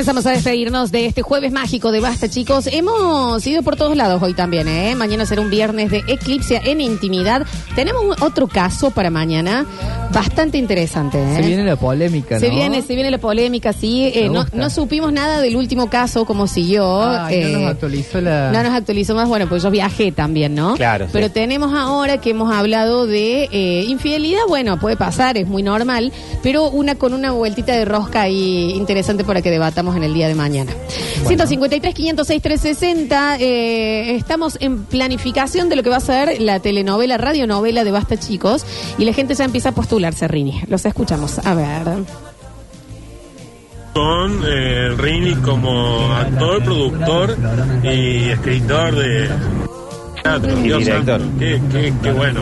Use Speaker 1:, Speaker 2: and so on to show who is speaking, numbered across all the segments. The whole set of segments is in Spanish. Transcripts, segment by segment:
Speaker 1: Comenzamos a despedirnos de este jueves mágico de Basta, chicos. Hemos ido por todos lados hoy también, ¿eh? Mañana será un viernes de eclipse en intimidad. Tenemos otro caso para mañana bastante interesante, ¿eh?
Speaker 2: Se viene la polémica, ¿no?
Speaker 1: Se viene, se viene la polémica, sí. Eh, no, no supimos nada del último caso, cómo siguió.
Speaker 2: No
Speaker 1: eh,
Speaker 2: nos actualizó la...
Speaker 1: no nos actualizó más, bueno, pues yo viajé también, ¿no?
Speaker 3: Claro, sí.
Speaker 1: Pero tenemos ahora que hemos hablado de eh, infidelidad, bueno, puede pasar, es muy normal, pero una con una vueltita de rosca ahí interesante para que debatamos en el día de mañana. 153, 506, 360, eh, estamos en planificación de lo que va a ser la telenovela, radionovela de Basta Chicos, y la gente ya empieza a postularse, Rini. Los escuchamos. A ver.
Speaker 4: con eh, Rini como actor, productor y escritor de teatro.
Speaker 3: Y director.
Speaker 4: qué, qué, qué bueno.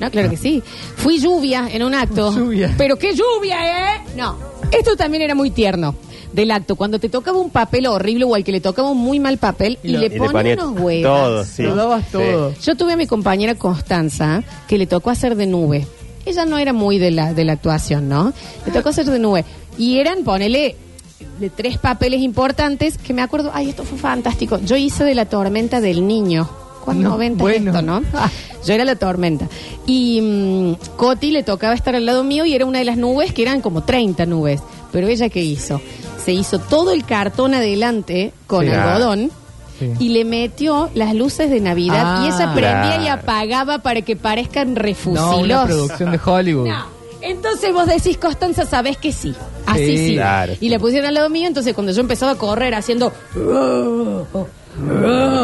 Speaker 1: No, claro que sí. Fui lluvia en un acto.
Speaker 2: Lluvia.
Speaker 1: Pero qué lluvia, ¿eh? No. Esto también era muy tierno del acto. Cuando te tocaba un papel horrible o al que le tocaba un muy mal papel y,
Speaker 2: Y lo-
Speaker 1: le
Speaker 3: y le ponía
Speaker 1: unos huevos.
Speaker 3: todo, sí.
Speaker 2: Lo dabas
Speaker 3: Sí.
Speaker 2: todo.
Speaker 1: Yo tuve a mi compañera Constanza que le tocó hacer de nube. Ella no era muy de la, de la actuación, ¿no? Le tocó hacer de nube. Y eran, ponele, de tres papeles importantes que me acuerdo, ay, esto fue fantástico. Yo hice de la tormenta del niño. ¿Cuándo
Speaker 2: No, bueno.
Speaker 1: esto, no? Yo era la tormenta. Y mm, Coti le tocaba estar al lado mío y era una de las nubes que eran como 30 nubes. Pero ella, ¿qué hizo? Se hizo todo el cartón adelante con
Speaker 2: Sí.
Speaker 1: algodón
Speaker 2: Sí.
Speaker 1: y le metió las luces de Navidad
Speaker 2: Ah,
Speaker 1: y ella prendía y apagaba para que parezcan
Speaker 2: No,
Speaker 1: refusilos.
Speaker 2: una producción de Hollywood.
Speaker 1: No. Entonces vos decís, Constanza, sabés que sí. Así sí.
Speaker 2: Sí,
Speaker 3: claro,
Speaker 1: y la pusieron al lado mío, entonces cuando yo empezaba a correr haciendo...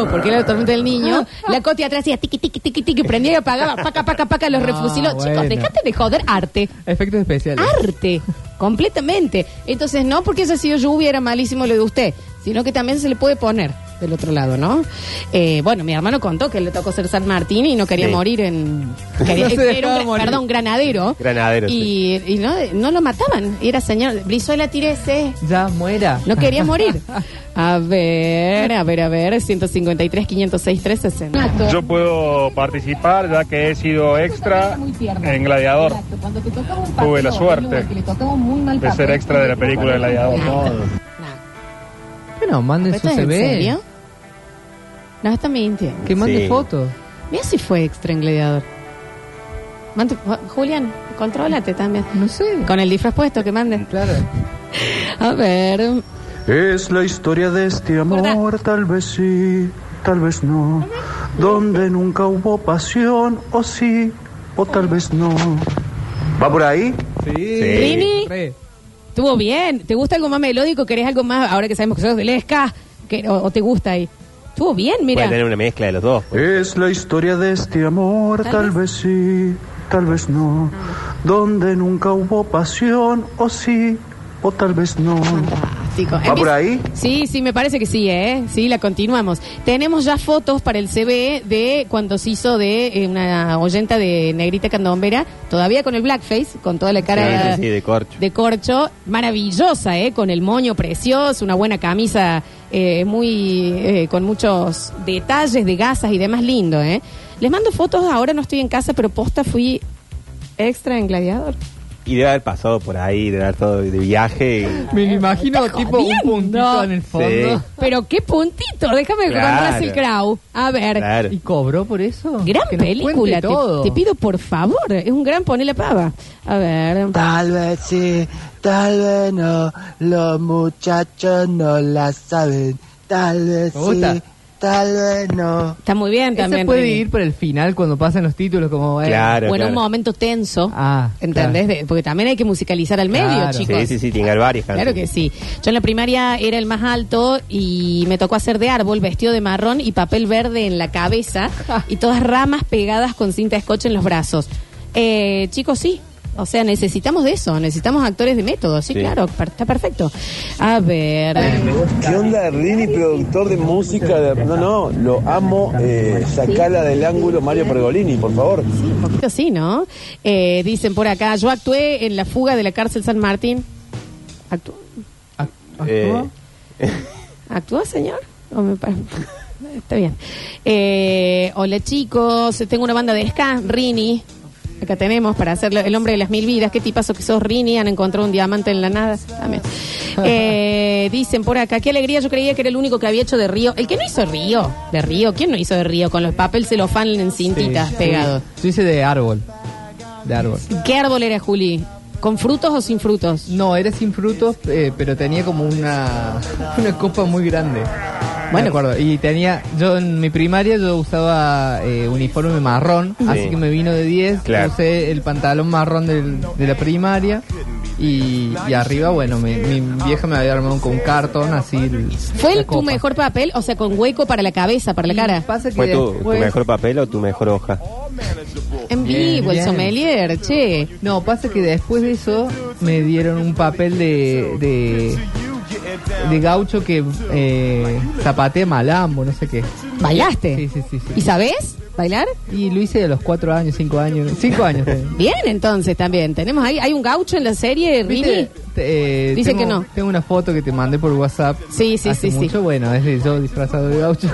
Speaker 1: Porque era la tormenta del niño, la Coti atrás hacía tiqui, tiqui, tiqui, tiqui, prendía y apagaba, paca, paca, paca, los
Speaker 2: No,
Speaker 1: refusilos. Chicos, dejate de joder arte
Speaker 2: Efectos especiales.
Speaker 1: arte, completamente. Entonces, no porque haya sido lluvia, era malísimo lo de usted, sino que también se le puede poner del otro lado, ¿no? Eh, bueno, mi hermano contó que le tocó ser San Martín y no quería
Speaker 3: Sí.
Speaker 1: morir en... quería-
Speaker 2: No
Speaker 1: era un,
Speaker 2: morir.
Speaker 1: perdón, granadero.
Speaker 3: Granadero,
Speaker 1: Y, y no, no lo mataban, era señor, Brizuela tírese.
Speaker 2: Ya, muera.
Speaker 1: No quería morir. A ver, a ver, a ver, 153, 506, 360.
Speaker 5: Yo puedo participar ya que he sido extra en Gladiador. Tuve la suerte de ser extra de la película de Gladiador.
Speaker 2: Bueno, manden su
Speaker 1: ¿Esto es en
Speaker 2: CV.
Speaker 1: serio? No, está mintiendo.
Speaker 2: Que mande
Speaker 3: Sí.
Speaker 2: fotos.
Speaker 1: Mira si fue extra en Gladiador. Mande- Julián, contrólate también.
Speaker 2: No sé.
Speaker 1: Con el disfraz puesto que manden.
Speaker 2: Claro.
Speaker 1: A ver.
Speaker 6: Es la historia de este amor, tal vez sí, tal vez no. Donde nunca hubo pasión, o sí, o tal vez no. ¿Va por ahí?
Speaker 2: Sí.
Speaker 1: Rini.
Speaker 2: Re.
Speaker 1: Estuvo bien. ¿Te gusta algo más melódico? ¿Querés algo más? Ahora que sabemos que sos del Esca. que- o, o te gusta ahí? Estuvo bien, mira.
Speaker 3: Puede tener una mezcla de los dos. pues.
Speaker 6: Es la historia de este amor,
Speaker 1: Tal
Speaker 6: tal,
Speaker 1: vez.
Speaker 6: vez sí, tal vez no. Donde nunca hubo pasión, o sí, o tal vez no.
Speaker 1: Fantástico.
Speaker 6: ¿Va por ahí?
Speaker 1: Sí, sí, me parece que sí, ¿eh? Sí, la continuamos. Tenemos ya fotos para el CV de cuando se hizo de eh, una oyenta de Negrita Candombera, todavía con el blackface, con toda la cara
Speaker 3: Sí, sí, sí, de corcho.
Speaker 1: de corcho, maravillosa, ¿eh? Con el moño precioso, una buena camisa eh, muy eh, con muchos detalles de gasas y demás lindo, ¿eh? Les mando fotos, ahora no estoy en casa, pero posta fui extra en Gladiador.
Speaker 3: Y debe haber pasado por ahí, debe haber todo de viaje. y-
Speaker 2: Me lo imagino tipo un
Speaker 1: jodiendo.
Speaker 2: puntito en el fondo.
Speaker 3: Sí.
Speaker 1: Pero qué puntito, déjame
Speaker 3: Claro.
Speaker 1: con Russell Crowe. A ver,
Speaker 3: Claro.
Speaker 2: ¿Y cobró por eso?
Speaker 1: gran
Speaker 2: Que nos
Speaker 1: película, te,
Speaker 2: todo.
Speaker 1: te pido por favor, es un gran ponele pava. A ver,
Speaker 7: Tal vez sí, tal vez no, los muchachos no la saben. Tal vez
Speaker 2: Me gusta.
Speaker 7: sí, tal vez no.
Speaker 1: está muy bien también.
Speaker 2: puede
Speaker 1: Rini.
Speaker 2: ir por el final cuando pasan los títulos como... eh,
Speaker 3: Claro,
Speaker 1: Bueno, un
Speaker 3: claro.
Speaker 1: momento tenso,
Speaker 2: Ah,
Speaker 1: ¿entendés? De- porque también hay que musicalizar al medio,
Speaker 2: Claro.
Speaker 1: chicos.
Speaker 3: Sí, sí, sí, tiene varias
Speaker 1: Claro que sí. Yo en la primaria era el más alto y me tocó hacer de árbol, vestido de marrón y papel verde en la cabeza y todas ramas pegadas con cinta scotch en los brazos. Eh, chicos, sí. O sea, necesitamos de eso, necesitamos actores de método, sí,
Speaker 3: Sí.
Speaker 1: claro, per- está perfecto. A ver,
Speaker 8: ¿Qué onda, Rini, productor de música? de- No, no, lo amo. Eh, sacala del ángulo Mario Pergolini, por favor.
Speaker 1: un poquito sí, ¿no? Eh, dicen por acá, yo actué en la fuga de la cárcel San Martín. ¿Actuó,
Speaker 2: ¿Ac-
Speaker 3: Eh,
Speaker 2: actuó?
Speaker 1: ¿Actuó, señor? ¿O me Está bien. Eh, hola, chicos. Tengo una banda de ska, Rini. Acá tenemos para hacer el hombre de las mil vidas. ¿Qué tipazo que sos, Rini? Han encontrado un diamante en la nada. También. Eh, dicen por acá, qué alegría. Yo creía que era el único que había hecho de Río. El que no hizo Río. De Río. ¿Quién no hizo de Río? Con los papeles celofán en cintitas
Speaker 2: Sí,
Speaker 1: pegados.
Speaker 2: Yo hice de árbol. De árbol.
Speaker 1: ¿Qué árbol era, Juli? ¿Con frutos o sin frutos?
Speaker 2: No, era sin frutos, eh, pero tenía como una, una copa muy grande.
Speaker 1: Bueno.
Speaker 2: Me acuerdo. Y tenía, yo en mi primaria yo usaba eh, uniforme marrón, así que me vino de 10.
Speaker 3: Claro.
Speaker 2: Usé el pantalón marrón del- de la primaria. Y, y arriba, bueno, me- mi vieja me había armado con un cartón así. el-
Speaker 1: ¿Fue el, tu mejor papel? O sea, con hueco para la cabeza, para la cara.
Speaker 2: Pasa que
Speaker 3: ¿Fue tu, mejor papel o tu mejor hoja?
Speaker 1: En
Speaker 2: Bien,
Speaker 1: vivo, el
Speaker 2: bien.
Speaker 1: sommelier, che.
Speaker 2: No, pasa que después de eso me dieron un papel de, de, de gaucho que eh, zapatea malambo, no sé qué.
Speaker 1: ¿Bailaste?
Speaker 2: Sí, sí, sí. sí.
Speaker 1: ¿Y sabés bailar?
Speaker 2: Y lo hice de los cuatro años, cinco años. Cinco años.
Speaker 1: Bien, entonces también. Tenemos ahí, hay un gaucho en la serie, Rini.
Speaker 2: ¿Viste? Eh,
Speaker 1: Dice
Speaker 2: tengo-
Speaker 1: que no.
Speaker 2: Tengo una foto que te mandé por WhatsApp.
Speaker 1: Sí, sí,
Speaker 2: hace
Speaker 1: sí, sí.
Speaker 2: mucho. Bueno, es de yo disfrazado de gaucho.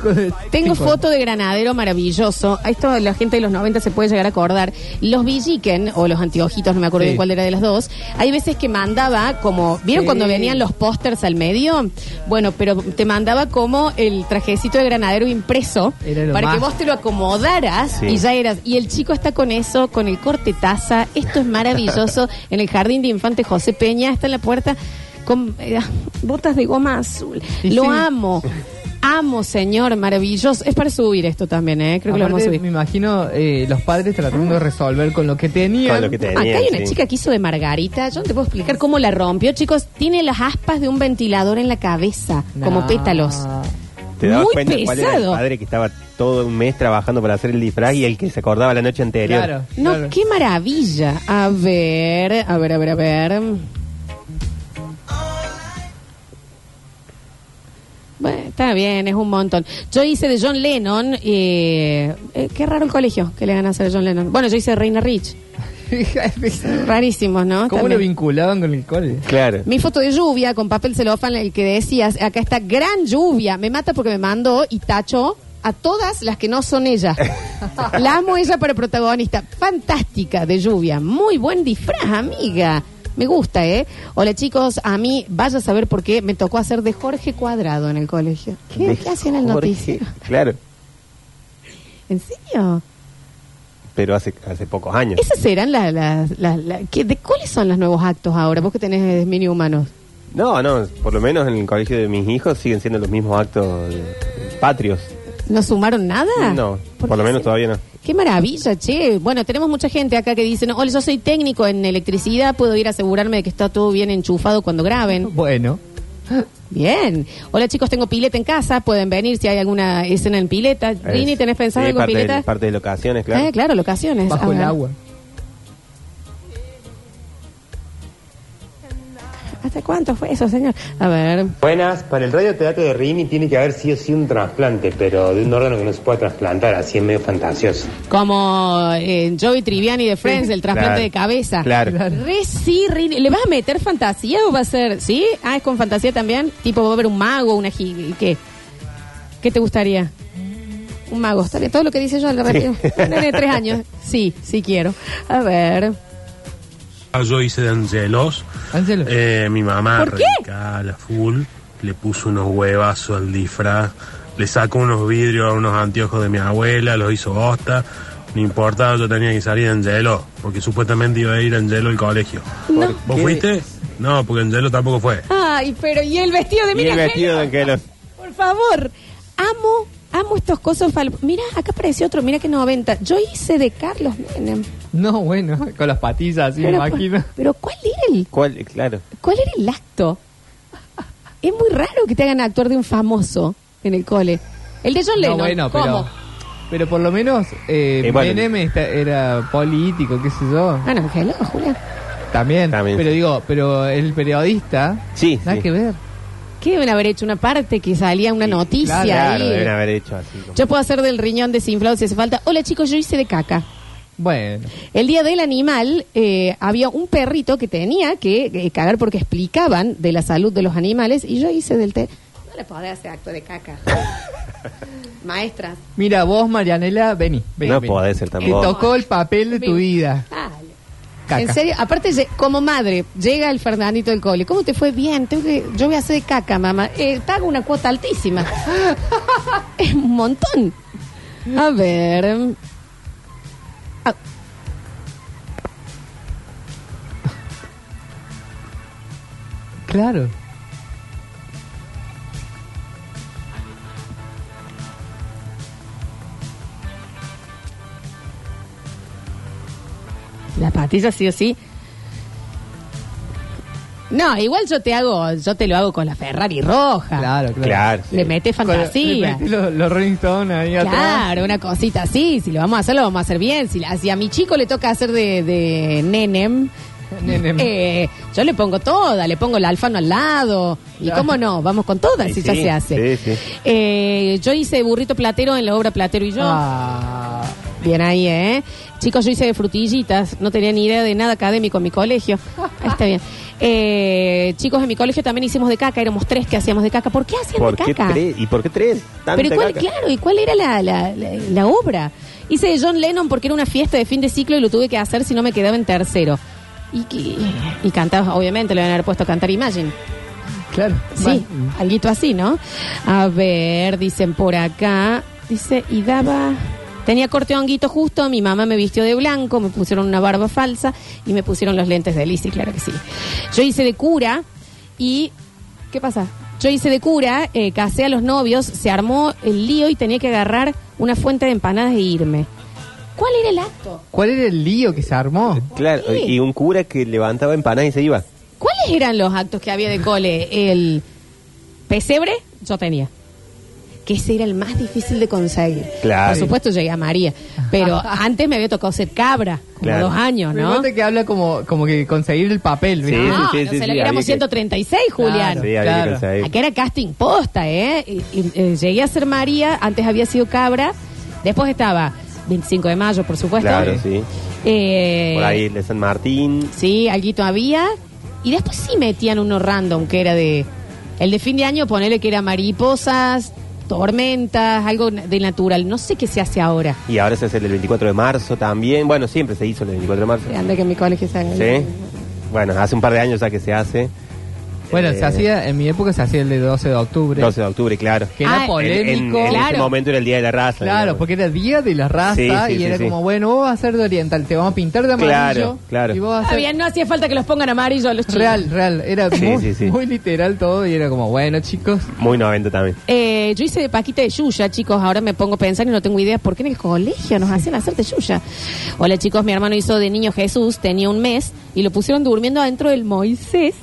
Speaker 1: Tengo foto de granadero maravilloso. A esto la gente de los 90 se puede llegar a acordar. Los Villiquen, o los anteojitos, no me acuerdo
Speaker 2: Sí.
Speaker 1: de cuál era de las dos, hay veces que mandaba como, ¿vieron
Speaker 2: Sí.
Speaker 1: cuando venían los pósters al medio? Bueno, pero te mandaba como el trajecito de granadero impreso para que vos te lo acomodaras
Speaker 3: Sí.
Speaker 1: y ya eras. Y el chico está con eso, con el corte taza. Esto es maravilloso. en el jardín de infante José Peña, está en la puerta con eh, botas de goma azul.
Speaker 2: Y
Speaker 1: Lo
Speaker 2: sí.
Speaker 1: amo. Amo, señor, maravilloso. Es para subir esto también, ¿eh? Creo que lo vamos a
Speaker 2: Aparte,
Speaker 1: subir.
Speaker 2: me imagino eh, los padres tratando de resolver con lo que tenían.
Speaker 3: Con lo que
Speaker 1: Acá hay una
Speaker 3: sí.
Speaker 1: chica que hizo de Margarita. Yo no te puedo explicar cómo la rompió, chicos. Tiene las aspas de un ventilador en la cabeza, como
Speaker 2: Nah.
Speaker 1: pétalos.
Speaker 3: ¿Te dabas
Speaker 1: Muy
Speaker 3: cuenta cuál era el
Speaker 1: pesado.
Speaker 3: padre que estaba todo un mes trabajando para hacer el disfraz y el que se acordaba la noche anterior?
Speaker 2: Claro.
Speaker 1: No,
Speaker 2: claro.
Speaker 1: qué maravilla. A ver, a ver, a ver, a ver. Está bien, es un montón. Yo hice de John Lennon. eh, eh, qué raro el colegio que le van a hacer a John Lennon. Bueno, yo hice de Reina Rich. Rarísimos, ¿no?
Speaker 2: ¿Cómo lo
Speaker 1: También.
Speaker 2: vinculaban con el cole?
Speaker 3: Claro.
Speaker 1: Mi foto de lluvia con papel celofán, el que decías, acá está gran lluvia. Me mata porque me mandó y tacho a todas las que no son ella. La amo ella para protagonista. Fantástica de lluvia. Muy buen disfraz, amiga. Me gusta, ¿eh? Hola chicos, a mí, vaya a saber por qué me tocó hacer de Jorge Cuadrado en el colegio. ¿Qué, ¿Qué hacían en el noticiero?
Speaker 3: Claro,
Speaker 1: ¿En serio?
Speaker 3: pero hace, hace pocos años.
Speaker 1: Esas serán las... las, las- las- ¿qué- ¿De cuáles son los nuevos actos ahora? Vos que tenés mini humanos.
Speaker 3: No, no, por lo menos en el colegio de mis hijos siguen siendo los mismos actos patrios.
Speaker 1: ¿No sumaron nada?
Speaker 3: No,
Speaker 1: ¿Por
Speaker 3: por lo menos todavía no.
Speaker 1: Qué maravilla, che. Bueno, tenemos mucha gente acá que dice, no, hola, yo soy técnico en electricidad, puedo ir a asegurarme de que está todo bien enchufado cuando graben.
Speaker 2: Bueno.
Speaker 1: Bien. Hola chicos, tengo pileta en casa, pueden venir si hay alguna escena en pileta. Rini, ¿tenés pensado algo en
Speaker 3: parte
Speaker 1: pileta?
Speaker 3: De, parte de locaciones, claro.
Speaker 1: Eh, claro, locaciones.
Speaker 2: Bajo el agua.
Speaker 1: ¿Hasta cuánto fue eso, señor? A ver.
Speaker 9: Buenas, para el radioteatro de Rini tiene que haber sí o sí un trasplante, pero de un órgano que no se puede trasplantar, así es medio fantasioso.
Speaker 1: Como eh, Joey Triviani de Friends, el trasplante
Speaker 3: Claro.
Speaker 1: de cabeza.
Speaker 3: Claro.
Speaker 1: Re sí, Rini. ¿Le vas a meter fantasía o va a ser? ¿Sí? Ah, es con fantasía también. Tipo, va a haber un mago, una. gi- ¿Qué? ¿Qué te gustaría? Un mago, está bien. Todo lo que dice yo le repito. Un nene de tres años. Sí, sí quiero. A ver.
Speaker 4: Yo hice de Angelos.
Speaker 2: Ángelo.
Speaker 4: Eh, mi mamá
Speaker 1: ¿Por qué?
Speaker 4: radical a full, le puso unos huevazos al disfraz, le sacó unos vidrios a unos anteojos de mi abuela, los hizo bosta. No importaba, yo tenía que salir de Angelo, porque supuestamente iba a ir a Angelo al colegio.
Speaker 1: No.
Speaker 4: ¿Vos
Speaker 3: qué?
Speaker 4: fuiste? No, porque Angelo tampoco fue.
Speaker 1: Ay, pero ¿y el vestido de
Speaker 3: Y
Speaker 1: Miriam
Speaker 3: el vestido de.
Speaker 1: Por favor. Amo, amo estos cosos. fal- Mira, acá apareció otro. Mira que 90. Yo hice de Carlos Menem.
Speaker 2: No, bueno, con las patillas así, me
Speaker 1: Pero,
Speaker 2: imagino.
Speaker 1: pero ¿cuál era el
Speaker 3: ¿Cuál? Claro.
Speaker 1: ¿Cuál era el acto? Es muy raro que te hagan actuar de un famoso en el cole. El de John
Speaker 2: No,
Speaker 1: Lennon.
Speaker 2: bueno,
Speaker 1: ¿Cómo?
Speaker 2: pero, pero por lo menos eh,
Speaker 3: Eh, bueno.
Speaker 2: Menem está- era político, qué sé yo.
Speaker 1: Ah, no, Julián.
Speaker 2: También,
Speaker 3: También.
Speaker 2: pero digo, pero el periodista,
Speaker 3: Sí,
Speaker 2: nada
Speaker 3: sí.
Speaker 2: que ver.
Speaker 1: ¿Qué deben haber hecho? Una parte que salía una noticia
Speaker 3: Claro,
Speaker 1: ahí.
Speaker 3: deben haber hecho así. como-
Speaker 1: Yo puedo hacer del riñón desinflado si hace falta. Hola chicos, yo hice de caca.
Speaker 2: Bueno,
Speaker 1: El día del animal eh, había un perrito que tenía que eh, cagar porque explicaban de la salud de los animales y yo hice del té. No le podés hacer acto de caca. Maestras.
Speaker 2: Mira, vos, Marianela, vení. vení
Speaker 3: No
Speaker 2: vení.
Speaker 3: podés ser
Speaker 2: Te
Speaker 3: tampoco.
Speaker 2: tocó el papel de tu vida.
Speaker 1: Dale.
Speaker 2: Caca.
Speaker 1: En serio, aparte, como madre, llega el Fernandito del cole. ¿Cómo te fue? Bien, tengo que, yo voy a hacer de caca, mamá. Eh, pago una cuota altísima. es un montón. A ver. Ah,
Speaker 2: Claro.
Speaker 1: Las patillas sí o sí. No, igual yo te hago, yo te lo hago con la Ferrari roja.
Speaker 2: Claro, claro.
Speaker 3: Claro. sí.
Speaker 1: Le mete
Speaker 2: Con- le
Speaker 1: fantasía.
Speaker 2: metí los, los Rolling Stones ahí atrás.
Speaker 1: Claro, una cosita así. Si lo vamos a hacer, lo vamos a hacer bien. Si, la- si a mi chico le toca hacer de, de nenem,
Speaker 2: Nenem.
Speaker 1: eh, yo le pongo toda. Le pongo el alfano al lado. Y
Speaker 2: Claro.
Speaker 1: cómo no, vamos con todas
Speaker 3: Sí,
Speaker 1: si ya
Speaker 3: sí,
Speaker 1: se hace.
Speaker 3: sí, sí.
Speaker 1: Eh, yo hice burrito platero en la obra Platero y yo.
Speaker 2: Ah,
Speaker 1: Bien ahí, ¿eh? Chicos, yo hice de frutillitas, no tenía ni idea de nada académico en mi colegio. Ahí está bien. Eh, chicos, en mi colegio también hicimos de caca, éramos tres que hacíamos de caca. ¿Por qué hacían
Speaker 3: ¿Por
Speaker 1: de
Speaker 3: qué
Speaker 1: caca?
Speaker 3: tres? ¿Y por qué tres? Tanta
Speaker 1: Pero ¿y cuál,
Speaker 3: caca.
Speaker 1: claro, ¿y cuál era la, la, la- la obra? Hice de John Lennon porque era una fiesta de fin de ciclo y lo tuve que hacer si no me quedaba en tercero. Y, que- y cantaba, obviamente, le van a haber puesto a cantar Imagine.
Speaker 2: claro.
Speaker 1: Sí, alguito así, ¿no? A ver, dicen por acá. Dice, y daba. Tenía corte honguito justo, mi mamá me vistió de blanco, me pusieron una barba falsa y me pusieron los lentes de Lizzie, claro que sí. Yo hice de cura y. ¿Qué pasa? Yo hice de cura, eh, casé a los novios, se armó el lío y tenía que agarrar una fuente de empanadas e irme. ¿Cuál era el acto?
Speaker 2: ¿Cuál era el lío que se armó?
Speaker 3: Claro, y un cura que levantaba empanadas y se iba.
Speaker 1: ¿Cuáles eran los actos que había de cole? El pesebre, yo tenía. Que ese era el más difícil de conseguir.
Speaker 3: Claro.
Speaker 1: Por supuesto llegué a María. Pero antes me había tocado ser cabra, como
Speaker 3: Claro.
Speaker 1: dos años,
Speaker 2: Me
Speaker 1: ¿no?
Speaker 2: gusta que habla como, como que conseguir el papel, ¿viste?
Speaker 3: Sí,
Speaker 1: No,
Speaker 3: sí,
Speaker 1: no
Speaker 3: sí,
Speaker 1: se
Speaker 3: sí,
Speaker 1: lo éramos
Speaker 3: había que-
Speaker 1: 136, Julián.
Speaker 2: Claro.
Speaker 3: Sí, había
Speaker 2: Claro.
Speaker 3: que.
Speaker 1: Acá era casting posta, ¿eh? Y- y, eh, llegué a ser María, antes había sido cabra, después estaba 25 de mayo, por supuesto.
Speaker 3: Claro, sí.
Speaker 1: Eh,
Speaker 3: Por ahí el de San Martín.
Speaker 1: Sí, alguito había. Y después sí metían uno random, que era de... El de fin de año, ponele que era mariposas, tormentas, algo de natural. No sé qué se hace ahora.
Speaker 3: Y ahora se hace el del 24 de marzo también. Bueno, siempre se hizo el del 24 de marzo.
Speaker 1: Anda que en mi colegio se haga.
Speaker 3: Sí. Bueno, hace un par de años ya que se hace.
Speaker 2: Bueno,
Speaker 3: Eh,
Speaker 2: se hacía, en mi época se hacía el de 12 de octubre.
Speaker 3: 12 de octubre, claro.
Speaker 2: Que
Speaker 1: Ah,
Speaker 2: era
Speaker 3: En,
Speaker 2: polémico.
Speaker 3: en- en
Speaker 1: Claro.
Speaker 3: ese momento era el Día de la Raza.
Speaker 2: Claro,
Speaker 3: digamos.
Speaker 2: porque era día de la raza
Speaker 3: Sí, sí,
Speaker 2: y
Speaker 3: sí,
Speaker 2: era
Speaker 3: sí.
Speaker 2: como, bueno, vos vas a ser de oriental, te vamos a pintar de amarillo.
Speaker 3: Claro, claro.
Speaker 2: Y vos vas a
Speaker 1: Está
Speaker 2: ser
Speaker 1: bien, no hacía falta que los pongan amarillo a los chicos.
Speaker 2: real, real. Era
Speaker 3: Sí,
Speaker 2: muy,
Speaker 3: sí, sí.
Speaker 2: muy literal todo y era como, bueno, chicos.
Speaker 3: Muy 90 también.
Speaker 1: Eh, yo hice de Paquita de Yuya, chicos. Ahora me pongo a pensar y no tengo idea por qué en el colegio nos hacían hacer de Yuya. Hola, chicos. Mi hermano hizo de niño Jesús, tenía un mes y lo pusieron durmiendo adentro del Moisés.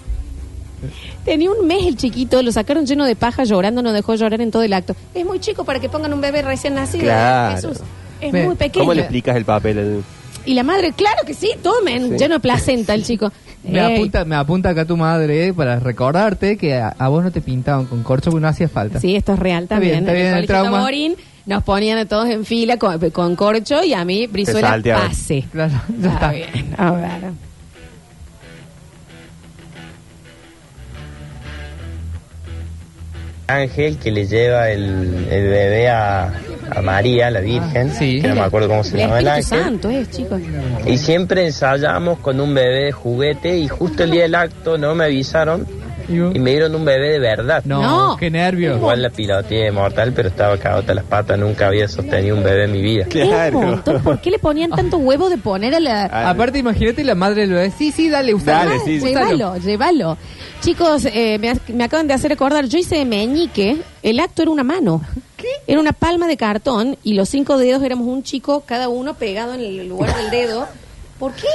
Speaker 1: Tenía un mes el chiquito, lo sacaron lleno de paja llorando, no dejó llorar en todo el acto. Es muy chico para que pongan un bebé recién nacido.
Speaker 3: Claro.
Speaker 1: Jesús. Es muy pequeño.
Speaker 3: ¿Cómo le explicas el papel? El-
Speaker 1: Y la madre, claro que sí, tomen,
Speaker 3: Sí.
Speaker 1: lleno de placenta el chico.
Speaker 2: Me
Speaker 1: Ey,
Speaker 2: apunta, me apunta acá tu madre eh, para recordarte que a, a vos no te pintaban con corcho porque no hacía falta.
Speaker 1: Sí, esto es real
Speaker 2: Está
Speaker 1: también.
Speaker 2: bien, está
Speaker 1: En
Speaker 2: bien el trauma.
Speaker 1: Taborín nos ponían a todos en fila con, con corcho y a mí Brizuela pase.
Speaker 2: Claro, ya está.
Speaker 1: bien, a ver.
Speaker 10: Ángel que le lleva el, el bebé a, a María, la Virgen,
Speaker 2: Ah, sí.
Speaker 10: que no me acuerdo cómo se
Speaker 1: El
Speaker 10: llama el ángel.
Speaker 1: Santo es, chicos.
Speaker 10: Y siempre ensayamos con un bebé de juguete y justo el día del acto no me avisaron
Speaker 2: Y
Speaker 10: me dieron un bebé de verdad.
Speaker 2: No,
Speaker 1: No.
Speaker 2: qué nervio.
Speaker 10: Igual la piloteé mortal, pero estaba cagota las patas, nunca había sostenido un bebé en mi vida.
Speaker 1: Un montón. ¿Por qué le ponían tanto huevo de poner a la...
Speaker 3: Ah,
Speaker 2: Aparte, imagínate la madre del bebé. Sí, sí, dale, usalo.
Speaker 3: Dale, sí, sí.
Speaker 2: Úsalo.
Speaker 1: Llévalo, llévalo. Chicos, eh, me, me acaban de hacer acordar, yo hice de meñique, el acto era una mano. ¿Qué? Era una palma de cartón y los cinco dedos éramos un chico, cada uno pegado en el lugar del dedo. ¿Por qué?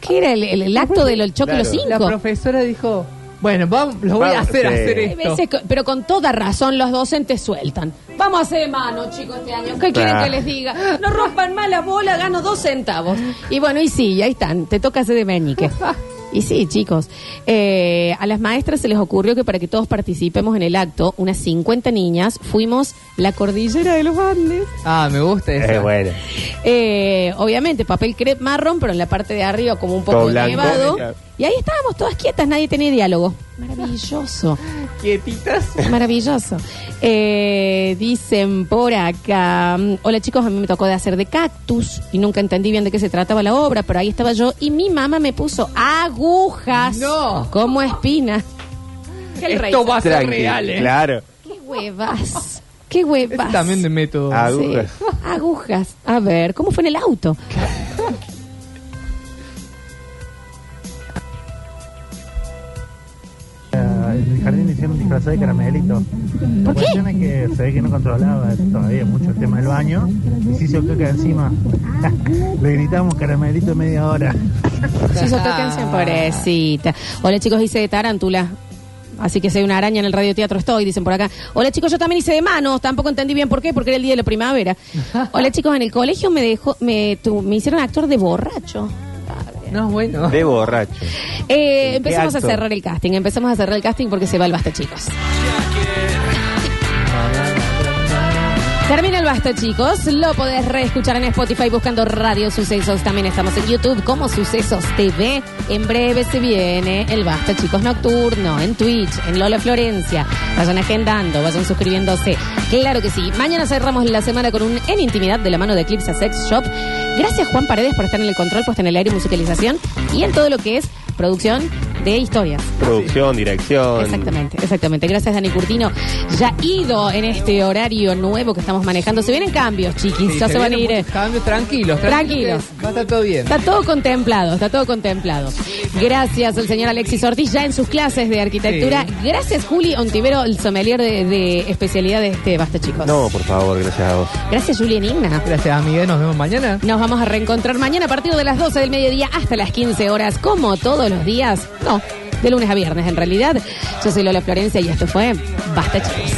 Speaker 1: ¿Qué era el, el- el acto del choque de los
Speaker 3: Claro.
Speaker 2: La
Speaker 1: cinco?
Speaker 2: profesora dijo, bueno, vamos, lo voy a
Speaker 3: Vamos,
Speaker 2: hacer,
Speaker 3: sí.
Speaker 2: hacer
Speaker 1: Hay
Speaker 2: esto.
Speaker 1: veces que- pero con toda razón los docentes sueltan. Vamos a hacer de mano, chicos, este año. ¿Qué quieren
Speaker 3: Claro.
Speaker 1: que les diga? No rompan más la bola, gano dos centavos. Y bueno, y sí, ahí están. Te toca hacer de meñique. Y sí, chicos. Eh, a las maestras se les ocurrió que para que todos participemos en el acto, unas 50 niñas, fuimos la cordillera de los Andes.
Speaker 2: Ah, me gusta eso.
Speaker 3: Es bueno.
Speaker 1: Eh, obviamente, papel crepe marrón, pero en la parte de arriba como un poco
Speaker 3: Todo
Speaker 1: nevado. Y ahí estábamos todas quietas, nadie tenía diálogo. Maravilloso.
Speaker 2: Quietitas.
Speaker 1: Maravilloso. Eh, dicen por acá, mm, hola chicos, a mí me tocó de hacer de cactus y nunca entendí bien de qué se trataba la obra, pero ahí estaba yo y mi mamá me puso agujas
Speaker 2: No.
Speaker 1: como espina.
Speaker 2: Esto va a ser real, ¿eh?
Speaker 3: Claro.
Speaker 1: Qué huevas. Qué huevas.
Speaker 2: también de método.
Speaker 1: Sí.
Speaker 3: Agujas.
Speaker 1: Agujas. A ver, ¿cómo fue en el auto?
Speaker 11: En el jardín hicieron disfrazado de caramelito. La
Speaker 1: ¿Por qué?
Speaker 11: cuestión es que se ve que no controlaba todavía mucho el tema del baño. Y se hizo caca encima. Le gritamos caramelito media hora.
Speaker 1: Se hizo canción, pobrecita. Hola chicos, hice de tarántula. Así que soy una araña en el radioteatro estoy, dicen por acá. Hola chicos, yo también hice de manos, tampoco entendí bien por qué, porque era el día de la primavera. Hola chicos, en el colegio me dejó, me, tu- me hicieron actor de borracho.
Speaker 2: No, bueno.
Speaker 3: De borracho.
Speaker 1: Eh,
Speaker 3: ¿En qué
Speaker 1: empezamos a
Speaker 3: acto?
Speaker 1: cerrar el casting, empezamos a cerrar el casting porque se va el basta, chicos. Termina el basta, chicos. Lo podés reescuchar en Spotify buscando Radio Sucesos. También estamos en YouTube como Sucesos TV. En breve se viene el basta, chicos, nocturno en Twitch, en Lola Florencia. Vayan agendando, vayan suscribiéndose. Claro que sí. Mañana cerramos la semana con un En Intimidad de la mano de Eclipse Sex Shop. Gracias, Juan Paredes, por estar en el control, puesto en el aire y musicalización y en todo lo que es producción de historias.
Speaker 3: Producción, dirección.
Speaker 1: Exactamente, exactamente. Gracias, Dani Curtino. Ya ido en este horario nuevo que estamos manejando. Se vienen cambios, chiquis.
Speaker 2: Sí,
Speaker 1: ya se, van a ir. eh,
Speaker 2: Cambios tranquilos,
Speaker 1: Tranquilos.
Speaker 2: Va a estar todo bien.
Speaker 1: Está todo contemplado, está todo contemplado. Gracias al señor Alexis Ortiz ya en sus clases de arquitectura.
Speaker 2: Sí.
Speaker 1: Gracias, Juli Ontivero, el sommelier de, de especialidad de este Basta, chicos.
Speaker 3: No, por favor, gracias a vos.
Speaker 1: Gracias, Juli Enigna.
Speaker 2: Gracias, amiga. Nos vemos mañana.
Speaker 1: Nos vamos a reencontrar mañana a partir de las 12 del mediodía hasta las 15 horas, como todos los días. No, de lunes a viernes en realidad. Yo soy Lola Florencia y esto fue Basta, chicos.